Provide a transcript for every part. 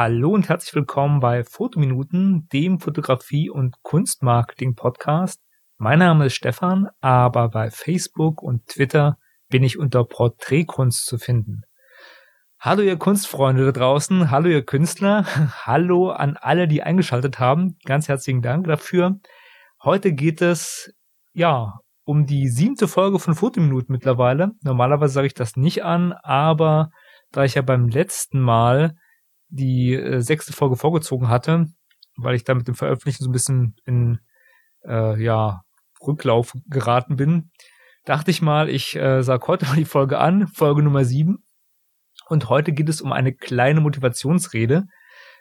Hallo und herzlich willkommen bei Fotominuten, dem Fotografie- und Kunstmarketing-Podcast. Mein Name ist Stefan, aber bei Facebook und Twitter bin ich unter Porträtkunst zu finden. Hallo ihr Kunstfreunde da draußen, hallo ihr Künstler, hallo an alle, die eingeschaltet haben. Ganz herzlichen Dank dafür. Heute geht es, ja, um die siebte Folge von Fotominuten mittlerweile. Normalerweise sage ich das nicht an, aber da ich ja beim letzten Mal die äh, sechste Folge vorgezogen hatte, weil ich da mit dem Veröffentlichen so ein bisschen in äh, ja, Rücklauf geraten bin, dachte ich mal, ich äh, sage heute mal die Folge an, Folge Nummer sieben. Und heute geht es um eine kleine Motivationsrede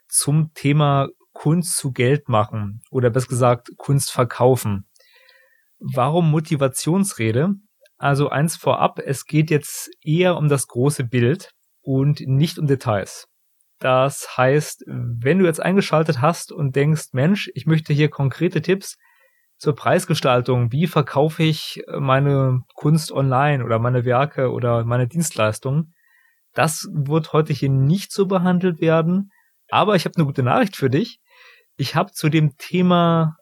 zum Thema Kunst zu Geld machen oder besser gesagt Kunst verkaufen. Warum Motivationsrede? Also eins vorab, es geht jetzt eher um das große Bild und nicht um Details. Das heißt, wenn du jetzt eingeschaltet hast und denkst, Mensch, ich möchte hier konkrete Tipps zur Preisgestaltung, wie verkaufe ich meine Kunst online oder meine Werke oder meine Dienstleistungen, das wird heute hier nicht so behandelt werden. Aber ich habe eine gute Nachricht für dich. Ich habe zu dem Thema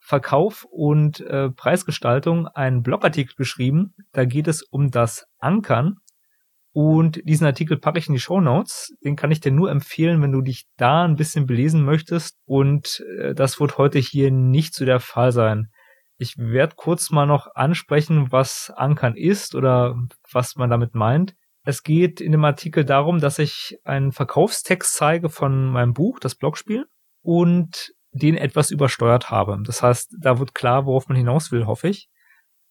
Verkauf und äh, Preisgestaltung einen Blogartikel geschrieben. Da geht es um das Ankern und diesen Artikel packe ich in die Show Notes. Den kann ich dir nur empfehlen, wenn du dich da ein bisschen belesen möchtest. Und äh, das wird heute hier nicht so der Fall sein. Ich werde kurz mal noch ansprechen, was Ankern ist oder was man damit meint. Es geht in dem Artikel darum, dass ich einen Verkaufstext zeige von meinem Buch, das Blogspiel, und den etwas übersteuert habe. Das heißt, da wird klar, worauf man hinaus will, hoffe ich.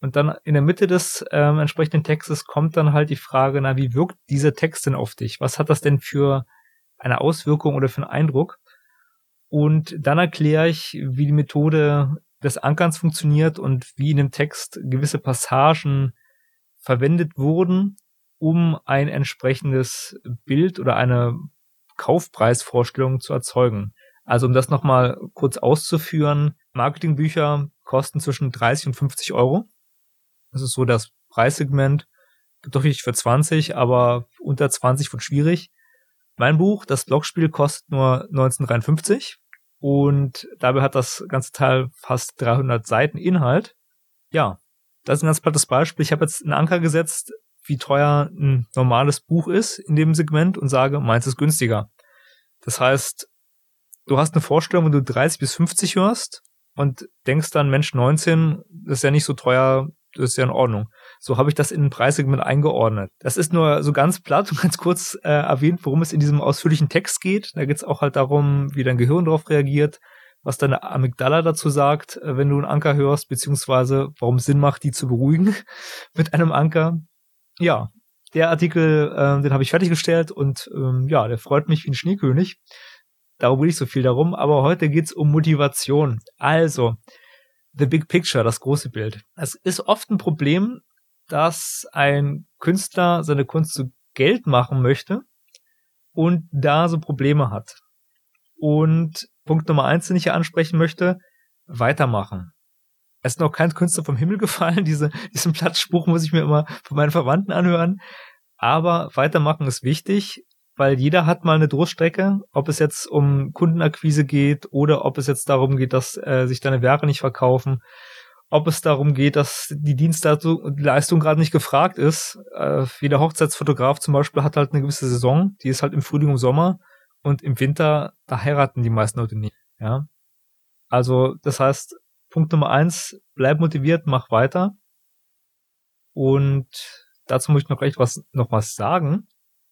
Und dann in der Mitte des ähm, entsprechenden Textes kommt dann halt die Frage, na, wie wirkt dieser Text denn auf dich? Was hat das denn für eine Auswirkung oder für einen Eindruck? Und dann erkläre ich, wie die Methode des Ankerns funktioniert und wie in dem Text gewisse Passagen verwendet wurden, um ein entsprechendes Bild oder eine Kaufpreisvorstellung zu erzeugen. Also um das nochmal kurz auszuführen, Marketingbücher kosten zwischen 30 und 50 Euro. Das ist so das Preissegment. Gibt doch richtig für 20, aber unter 20 wird schwierig. Mein Buch, das Blogspiel, kostet nur 1953 und dabei hat das ganze Teil fast 300 Seiten Inhalt. Ja, das ist ein ganz plattes Beispiel. Ich habe jetzt einen Anker gesetzt, wie teuer ein normales Buch ist in dem Segment und sage, meins ist günstiger. Das heißt, du hast eine Vorstellung, wenn du 30 bis 50 hörst und denkst dann, Mensch, 19 ist ja nicht so teuer, das ist ja in Ordnung. So habe ich das in ein Preissegment eingeordnet. Das ist nur so ganz platt und ganz kurz äh, erwähnt, worum es in diesem ausführlichen Text geht. Da geht es auch halt darum, wie dein Gehirn darauf reagiert, was deine Amygdala dazu sagt, äh, wenn du einen Anker hörst, beziehungsweise warum es Sinn macht, die zu beruhigen mit einem Anker. Ja, der Artikel, äh, den habe ich fertiggestellt und ähm, ja, der freut mich wie ein Schneekönig. Darum will ich so viel darum, aber heute geht's um Motivation. Also, the big picture, das große Bild. Es ist oft ein Problem, dass ein Künstler seine Kunst zu Geld machen möchte und da so Probleme hat. Und Punkt Nummer eins, den ich hier ansprechen möchte, weitermachen. Es ist noch kein Künstler vom Himmel gefallen. Diese, diesen Platzspruch muss ich mir immer von meinen Verwandten anhören. Aber weitermachen ist wichtig weil jeder hat mal eine Durststrecke, ob es jetzt um Kundenakquise geht oder ob es jetzt darum geht, dass äh, sich deine Werke nicht verkaufen, ob es darum geht, dass die Dienstleistung gerade nicht gefragt ist. Äh, jeder Hochzeitsfotograf zum Beispiel hat halt eine gewisse Saison, die ist halt im Frühling und Sommer und im Winter, da heiraten die meisten Leute nicht. Ja, also das heißt, Punkt Nummer eins, bleib motiviert, mach weiter. Und dazu muss ich noch gleich was noch was sagen.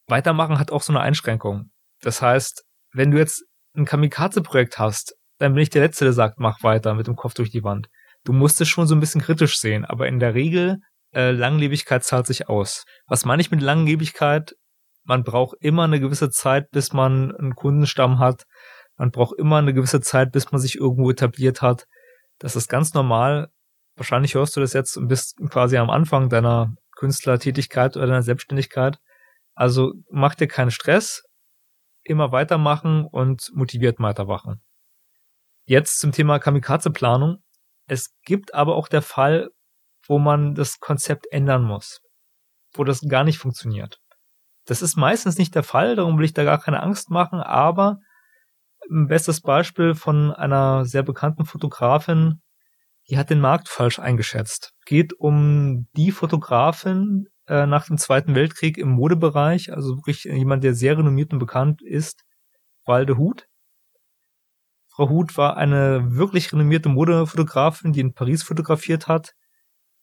Weitermachen hat auch so eine Einschränkung. Das heißt, wenn du jetzt ein Kamikaze-Projekt hast, dann bin ich der Letzte, der sagt, mach weiter mit dem Kopf durch die Wand. Du musst es schon so ein bisschen kritisch sehen, aber in der Regel, äh, Langlebigkeit zahlt sich aus. Was meine ich mit Langlebigkeit? Man braucht immer eine gewisse Zeit, bis man einen Kundenstamm hat. Man braucht immer eine gewisse Zeit, bis man sich irgendwo etabliert hat. Das ist ganz normal. Wahrscheinlich hörst du das jetzt und bist quasi am Anfang deiner Künstlertätigkeit oder deiner Selbstständigkeit. Also mach dir keinen Stress, immer weitermachen und motiviert weitermachen. Jetzt zum Thema Kamikaze-Planung. Es gibt aber auch der Fall, wo man das Konzept ändern muss, wo das gar nicht funktioniert. Das ist meistens nicht der Fall, darum will ich da gar keine Angst machen, aber Ein bestes Beispiel von einer sehr bekannten Fotografin, die hat den Markt falsch eingeschätzt. Geht um die Fotografin äh, nach dem Zweiten Weltkrieg im Modebereich, also wirklich jemand, der sehr renommiert und bekannt ist, Walde Huth. Frau Huth war eine wirklich renommierte Modefotografin, die in Paris fotografiert hat.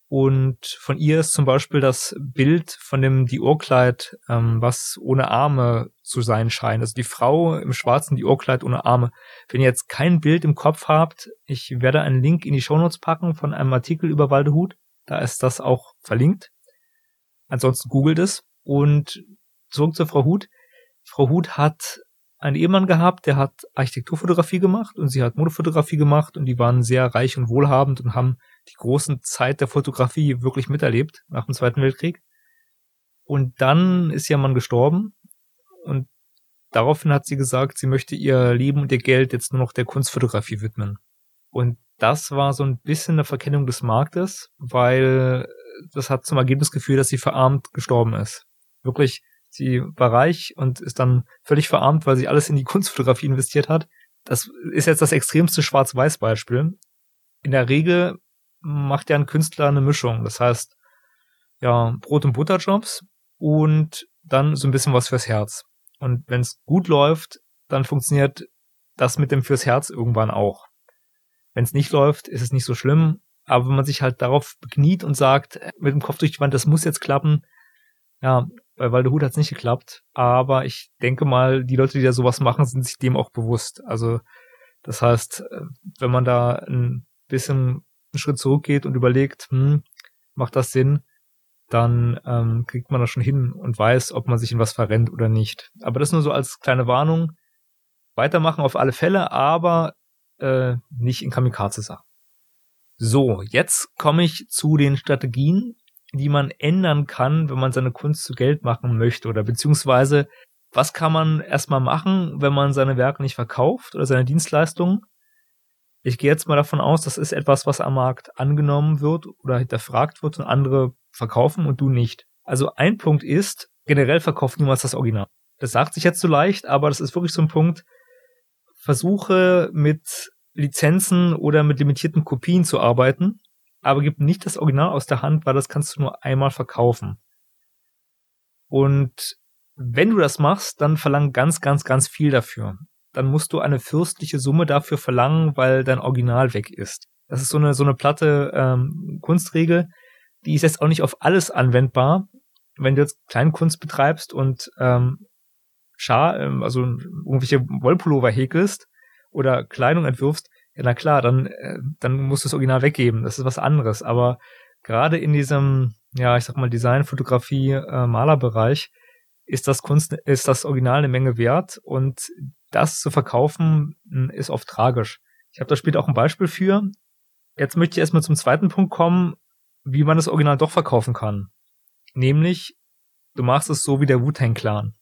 Und von ihr ist zum Beispiel das Bild von dem Dior-Kleid, ähm, was ohne Arme zu sein scheint. Also die Frau im schwarzen Dior-Kleid ohne Arme. Wenn ihr jetzt kein Bild im Kopf habt, ich werde einen Link in die Shownotes packen von einem Artikel über Waldehut. Da ist das auch verlinkt. Ansonsten googelt es. Und zurück zur Frau Huth. Frau Huth hat einen Ehemann gehabt, der hat Architekturfotografie gemacht und sie hat Modefotografie gemacht und die waren sehr reich und wohlhabend und haben die großen Zeit der Fotografie wirklich miterlebt nach dem Zweiten Weltkrieg. Und dann ist ihr Mann gestorben und daraufhin hat sie gesagt, sie möchte ihr Leben und ihr Geld jetzt nur noch der Kunstfotografie widmen. Und das war so ein bisschen eine Verkennung des Marktes, weil das hat zum Ergebnis geführt, dass sie verarmt gestorben ist. Wirklich Sie war reich und ist dann völlig verarmt, weil sie alles in die Kunstfotografie investiert hat. Das ist jetzt das extremste Schwarz-Weiß-Beispiel. In der Regel macht ja ein Künstler eine Mischung. Das heißt, ja, Brot- und Butterjobs und dann so ein bisschen was fürs Herz. Und wenn es gut läuft, dann funktioniert das mit dem fürs Herz irgendwann auch. Wenn es nicht läuft, ist es nicht so schlimm. Aber wenn man sich halt darauf bekniet und sagt, mit dem Kopf durch die Wand, das muss jetzt klappen, ja, bei Waldehut hat es nicht geklappt, aber ich denke mal, die Leute, die da sowas machen, sind sich dem auch bewusst. Also das heißt, äh, wenn man da ein bisschen einen Schritt zurückgeht und überlegt, hm, macht das Sinn, dann ähm, kriegt man das schon hin und weiß, ob man sich in was verrennt oder nicht. Aber das nur so als kleine Warnung. Weitermachen auf alle Fälle, aber äh, nicht in Kamikaze-Sachen. So, jetzt komme ich zu den Strategien, die man ändern kann, wenn man seine Kunst zu Geld machen möchte oder beziehungsweise was kann man erstmal machen, wenn man seine Werke nicht verkauft oder seine Dienstleistungen? Ich gehe jetzt mal davon aus, das ist etwas, was am Markt angenommen wird oder hinterfragt wird und andere verkaufen und du nicht. Also ein Punkt ist, generell verkauft niemals das Original. Das sagt sich jetzt so leicht, aber das ist wirklich so ein Punkt. Versuche mit Lizenzen oder mit limitierten Kopien zu arbeiten aber gib nicht das Original aus der Hand, weil das kannst du nur einmal verkaufen. Und wenn du das machst, dann verlang ganz, ganz, ganz viel dafür. Dann musst du eine fürstliche Summe dafür verlangen, weil dein Original weg ist. Das ist so eine, so eine platte ähm, Kunstregel. Die ist jetzt auch nicht auf alles anwendbar. Wenn du jetzt Kleinkunst betreibst und ähm, Schar, ähm, also irgendwelche Wollpullover häkelst oder Kleidung entwirfst, ja, na klar, dann, äh, dann musst du das Original weggeben. Das ist was anderes. Aber gerade in diesem, ja, ich sag mal, Design, Fotografie, äh, Malerbereich ist das Kunst, ist das Original eine Menge wert und das zu verkaufen hm, ist oft tragisch. Ich habe da später auch ein Beispiel für. Jetzt möchte ich erstmal zum zweiten Punkt kommen, wie man das Original doch verkaufen kann. Nämlich, du machst es so wie der Wu-Tang Clan.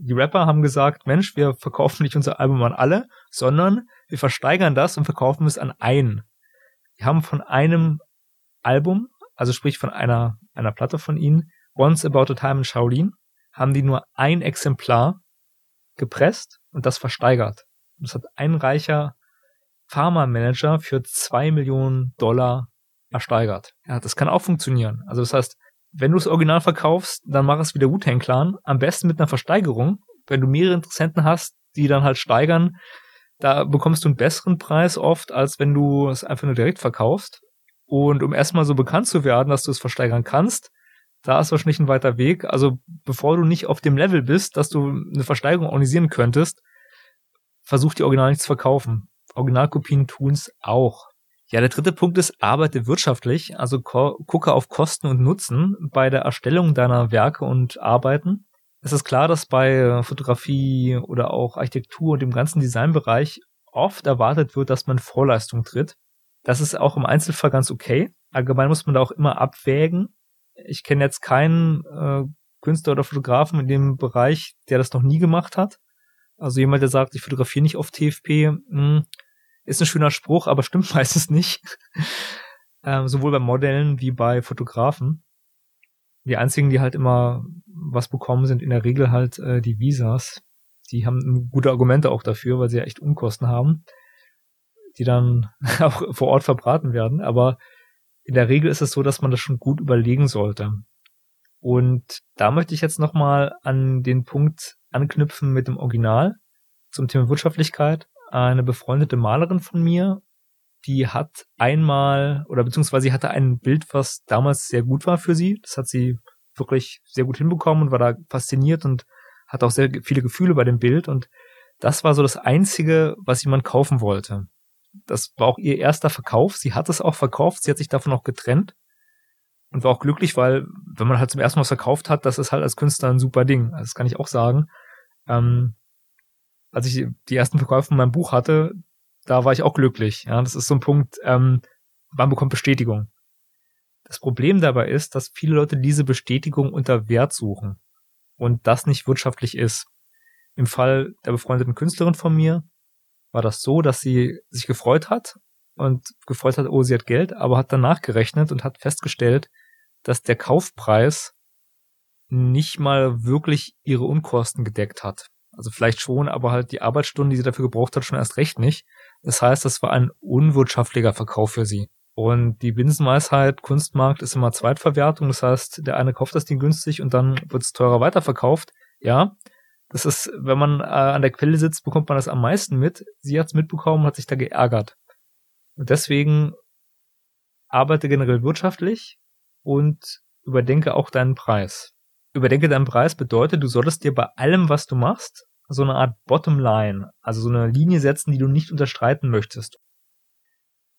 Die Rapper haben gesagt, Mensch, wir verkaufen nicht unser Album an alle, sondern wir versteigern das und verkaufen es an einen. Wir haben von einem Album, also sprich von einer, einer Platte von ihnen, Once About a Time in Shaolin, haben die nur ein Exemplar gepresst und das versteigert. Das hat ein reicher Pharma-Manager für zwei Millionen Dollar ersteigert. Ja, das kann auch funktionieren. Also das heißt, wenn du das Original verkaufst, dann mach es wie der Wu-Tang Clan. Am besten mit einer Versteigerung. Wenn du mehrere Interessenten hast, die dann halt steigern, da bekommst du einen besseren Preis oft, als wenn du es einfach nur direkt verkaufst. Und um erstmal so bekannt zu werden, dass du es versteigern kannst, da ist wahrscheinlich ein weiter Weg. Also bevor du nicht auf dem Level bist, dass du eine Versteigerung organisieren könntest, versuch die Original nicht zu verkaufen. Originalkopien tun's auch. Ja, der dritte Punkt ist, arbeite wirtschaftlich, also gucke auf Kosten und Nutzen bei der Erstellung deiner Werke und Arbeiten es ist klar, dass bei äh, Fotografie oder auch Architektur und dem ganzen Designbereich oft erwartet wird, dass man Vorleistung tritt. Das ist auch im Einzelfall ganz okay. Allgemein muss man da auch immer abwägen. Ich kenne jetzt keinen äh, Künstler oder Fotografen in dem Bereich, der das noch nie gemacht hat. Also jemand, der sagt, ich fotografiere nicht auf TFP, mh, hm, ist ein schöner Spruch, aber stimmt meistens nicht. ähm, sowohl bei Modellen wie bei Fotografen. Die einzigen, die halt immer was bekommen, sind in der Regel halt äh, die Visas. die haben gute Argumente auch dafür, weil sie ja echt Unkosten haben, die dann auch vor Ort verbraten werden. Aber in der Regel ist es so, dass man das schon gut überlegen sollte. Und da möchte ich jetzt nochmal an den Punkt anknüpfen mit dem Original zum Thema Wirtschaftlichkeit. Eine befreundete Malerin von mir, die hat einmal oder beziehungsweise sie hatte ein Bild, was damals sehr gut war für sie. Das hat sie wirklich sehr gut hinbekommen und war da fasziniert und hat auch sehr viele Gefühle bei dem Bild und das war so das einzige, was jemand kaufen wollte. Das war auch ihr erster Verkauf. Sie hat es auch verkauft. Sie hat sich davon auch getrennt und war auch glücklich, weil wenn man halt zum ersten Mal was verkauft hat, das ist halt als Künstler ein super Ding. Das kann ich auch sagen. Ähm, als ich die ersten Verkäufe von meinem Buch hatte, da war ich auch glücklich. Ja, das ist so ein Punkt, ähm, man bekommt Bestätigung. Das Problem dabei ist, dass viele Leute diese Bestätigung unter Wert suchen und das nicht wirtschaftlich ist. Im Fall der befreundeten Künstlerin von mir war das so, dass sie sich gefreut hat und gefreut hat, oh, sie hat Geld, aber hat danach gerechnet und hat festgestellt, dass der Kaufpreis nicht mal wirklich ihre Unkosten gedeckt hat. Also vielleicht schon, aber halt die Arbeitsstunden, die sie dafür gebraucht hat, schon erst recht nicht. Das heißt, das war ein unwirtschaftlicher Verkauf für sie. Und die Binsenweisheit, Kunstmarkt ist immer Zweitverwertung. Das heißt, der eine kauft das Ding günstig und dann wird es teurer weiterverkauft. Ja, das ist, wenn man äh, an der Quelle sitzt, bekommt man das am meisten mit. Sie hat es mitbekommen, hat sich da geärgert. Und deswegen arbeite generell wirtschaftlich und überdenke auch deinen Preis. Überdenke deinen Preis bedeutet, du solltest dir bei allem, was du machst, so eine Art Bottomline, also so eine Linie setzen, die du nicht unterstreiten möchtest.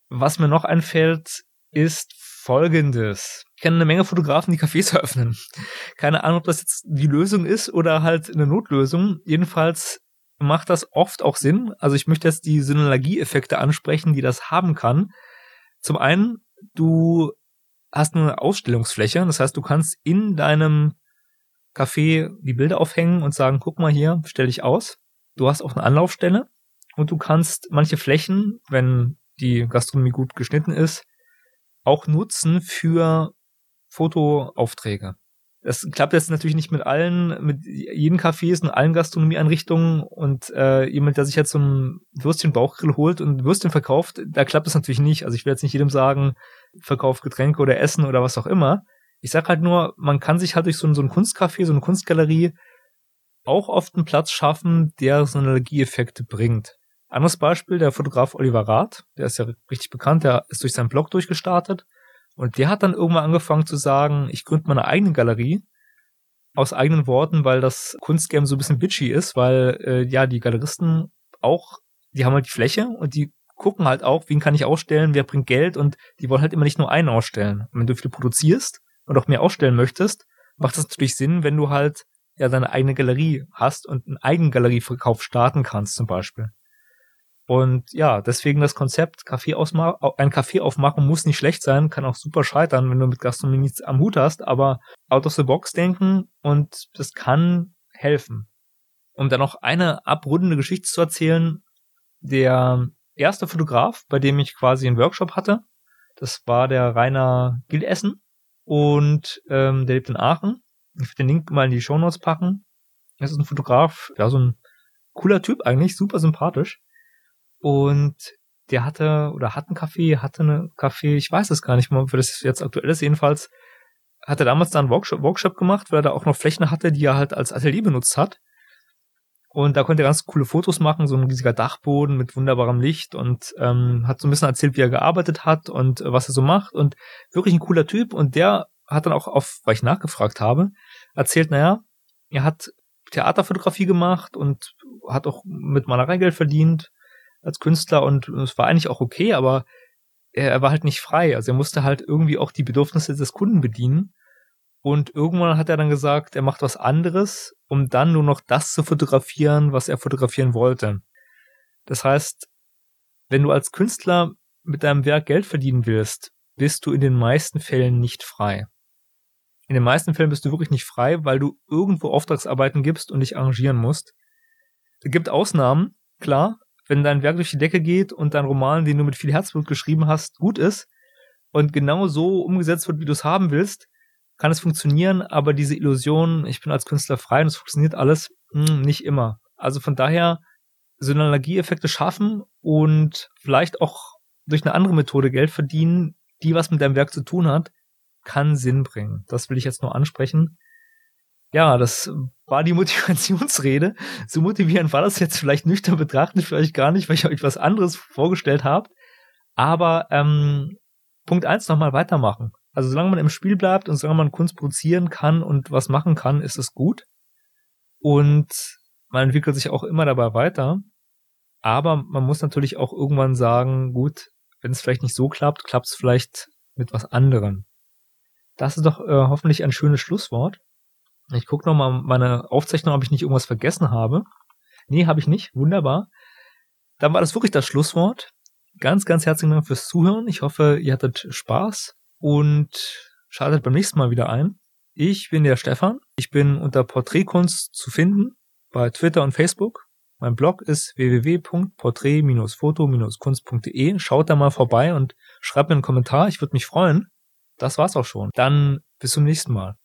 Was mir noch einfällt, ist folgendes. Ich kenne eine Menge Fotografen, die Cafés eröffnen. Keine Ahnung, ob das jetzt die Lösung ist oder halt eine Notlösung. Jedenfalls macht das oft auch Sinn. Also ich möchte jetzt die Synergieeffekte ansprechen, die das haben kann. Zum einen, du hast eine Ausstellungsfläche, das heißt, du kannst in deinem Café die Bilder aufhängen und sagen, guck mal hier, stelle ich aus. Du hast auch eine Anlaufstelle und du kannst manche Flächen, wenn die Gastronomie gut geschnitten ist, auch nutzen für Fotoaufträge. Das klappt jetzt natürlich nicht mit allen, mit jeden Cafés und allen Gastronomieeinrichtungen und äh, jemand, der sich jetzt so ein Würstchen-Bauchgrill holt und Würstchen verkauft, da klappt es natürlich nicht. Also ich will jetzt nicht jedem sagen, verkauft Getränke oder Essen oder was auch immer. Ich sag halt nur, man kann sich halt durch so ein, so ein Kunstcafé, so eine Kunstgalerie auch oft einen Platz schaffen, der so Synergieeffekte bringt. Anderes Beispiel, der Fotograf Oliver Rath, der ist ja richtig bekannt, der ist durch seinen Blog durchgestartet und der hat dann irgendwann angefangen zu sagen, ich gründe meine eigene Galerie aus eigenen Worten, weil das Kunstgame so ein bisschen bitchy ist, weil äh, ja die Galeristen auch, die haben halt die Fläche und die gucken halt auch, wen kann ich ausstellen, wer bringt Geld und die wollen halt immer nicht nur einen ausstellen. Und wenn du viel produzierst und auch mehr ausstellen möchtest, macht das natürlich Sinn, wenn du halt ja deine eigene Galerie hast und einen eigenen Galerieverkauf starten kannst zum Beispiel. Und ja, deswegen das Konzept, Kaffee ein Kaffee aufmachen muss nicht schlecht sein, kann auch super scheitern, wenn du mit Gastronomie nichts am Hut hast, aber out of the box denken und das kann helfen. Um dann noch eine abrundende Geschichte zu erzählen, der erste Fotograf, bei dem ich quasi einen Workshop hatte, das war der Rainer Gildessen und ähm, der lebt in Aachen. Ich werde den Link mal in die Show Notes packen. Das ist ein Fotograf, ja, so ein cooler Typ eigentlich, super sympathisch. Und der hatte oder hat einen Kaffee, hatte eine Kaffee, ich weiß es gar nicht mal, ob das jetzt aktuell ist, jedenfalls hat er damals da einen Workshop, Workshop gemacht, weil er da auch noch Flächen hatte, die er halt als Atelier benutzt hat. Und da konnte er ganz coole Fotos machen, so ein riesiger Dachboden mit wunderbarem Licht und ähm, hat so ein bisschen erzählt, wie er gearbeitet hat und äh, was er so macht. Und wirklich ein cooler Typ. Und der hat dann auch auf, weil ich nachgefragt habe, erzählt, naja, er hat Theaterfotografie gemacht und hat auch mit Malerei Geld verdient als Künstler und es war eigentlich auch okay, aber er, er war halt nicht frei. Also er musste halt irgendwie auch die Bedürfnisse des Kunden bedienen. Und irgendwann hat er dann gesagt, er macht was anderes, um dann nur noch das zu fotografieren, was er fotografieren wollte. Das heißt, wenn du als Künstler mit deinem Werk Geld verdienen willst, bist du in den meisten Fällen nicht frei. In den meisten Fällen bist du wirklich nicht frei, weil du irgendwo Auftragsarbeiten gibst und dich arrangieren musst. Es gibt Ausnahmen, klar, wenn dein Werk durch die Decke geht und dein Roman, den du mit viel Herzblut geschrieben hast, gut ist und genau so umgesetzt wird, wie du es haben willst, kann es funktionieren, aber diese Illusion, ich bin als Künstler frei und es funktioniert alles, mh, hm, nicht immer. Also von daher Synergieeffekte schaffen und vielleicht auch durch eine andere Methode Geld verdienen, die was mit deinem Werk zu tun hat, kann Sinn bringen. Das will ich jetzt nur ansprechen. Ja, das war die Motivationsrede. So motivierend war das jetzt vielleicht nüchtern betrachtet für euch gar nicht, weil ich euch was anderes vorgestellt habe. Aber ähm, Punkt eins nochmal weitermachen. Also solange man im Spiel bleibt und solange man Kunst produzieren kann und was machen kann, ist es gut. Und man entwickelt sich auch immer dabei weiter. Aber man muss natürlich auch irgendwann sagen, gut, wenn es vielleicht nicht so klappt, klappt es vielleicht mit was anderem. Das ist doch äh, hoffentlich ein schönes Schlusswort. Ich gucke nochmal meine Aufzeichnung, ob ich nicht irgendwas vergessen habe. Nee, habe ich nicht. Wunderbar. Dann war das wirklich das Schlusswort. Ganz, ganz herzlichen Dank fürs Zuhören. Ich hoffe, ihr hattet Spaß und schaltet beim nächsten Mal wieder ein. Ich bin der Stefan. Ich bin unter Porträtkunst zu finden bei Twitter und Facebook. Mein Blog ist www.porträt-foto-kunst.de. Schaut da mal vorbei und schreibt mir einen Kommentar. Ich würde mich freuen. Das war's auch schon. Dann bis zum nächsten Mal.